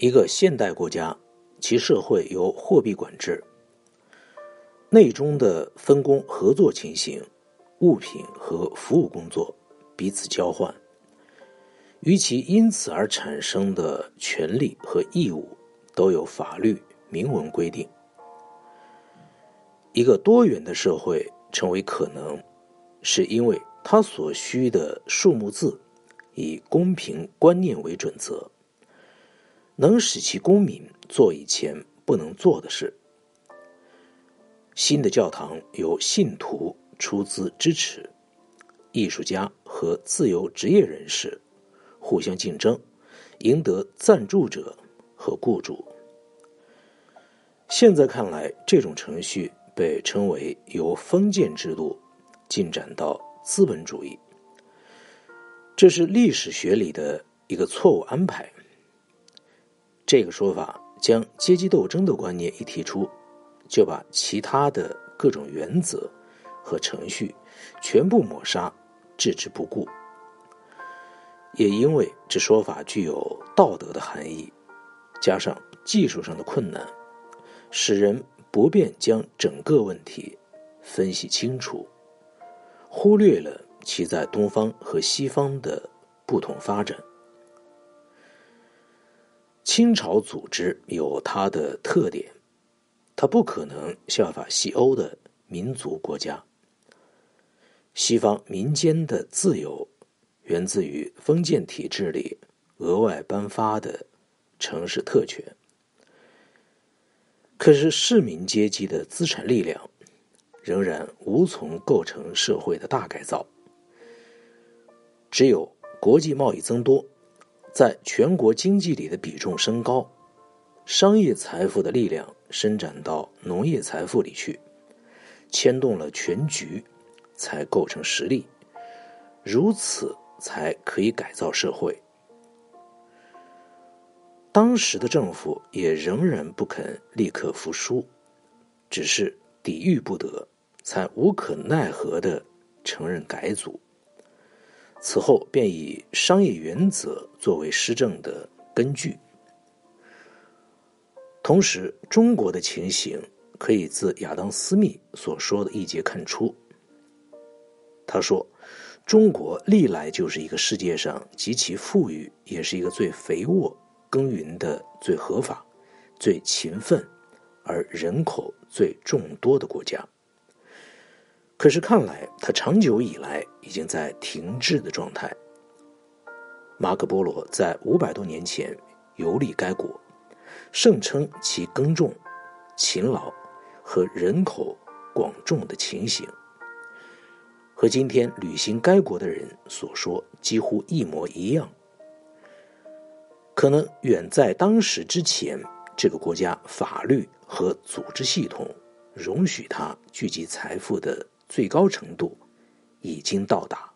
一个现代国家，其社会由货币管制，内中的分工合作情形，物品和服务工作彼此交换，与其因此而产生的权利和义务，都有法律明文规定。一个多元的社会成为可能，是因为它所需的数目字以公平观念为准则。能使其公民做以前不能做的事。新的教堂由信徒出资支持，艺术家和自由职业人士互相竞争，赢得赞助者和雇主。现在看来，这种程序被称为由封建制度进展到资本主义，这是历史学里的一个错误安排。这个说法将阶级斗争的观念一提出，就把其他的各种原则和程序全部抹杀、置之不顾。也因为这说法具有道德的含义，加上技术上的困难，使人不便将整个问题分析清楚，忽略了其在东方和西方的不同发展。清朝组织有它的特点，它不可能效法西欧的民族国家。西方民间的自由源自于封建体制里额外颁发的城市特权，可是市民阶级的资产力量仍然无从构成社会的大改造。只有国际贸易增多。在全国经济里的比重升高，商业财富的力量伸展到农业财富里去，牵动了全局，才构成实力。如此才可以改造社会。当时的政府也仍然不肯立刻服输，只是抵御不得，才无可奈何的承认改组。此后便以商业原则作为施政的根据。同时，中国的情形可以自亚当·斯密所说的一节看出。他说：“中国历来就是一个世界上极其富裕，也是一个最肥沃、耕耘的最合法、最勤奋，而人口最众多的国家。”可是看来，他长久以来已经在停滞的状态。马可·波罗在五百多年前游历该国，盛称其耕种、勤劳和人口广众的情形，和今天旅行该国的人所说几乎一模一样。可能远在当时之前，这个国家法律和组织系统容许他聚集财富的。最高程度已经到达。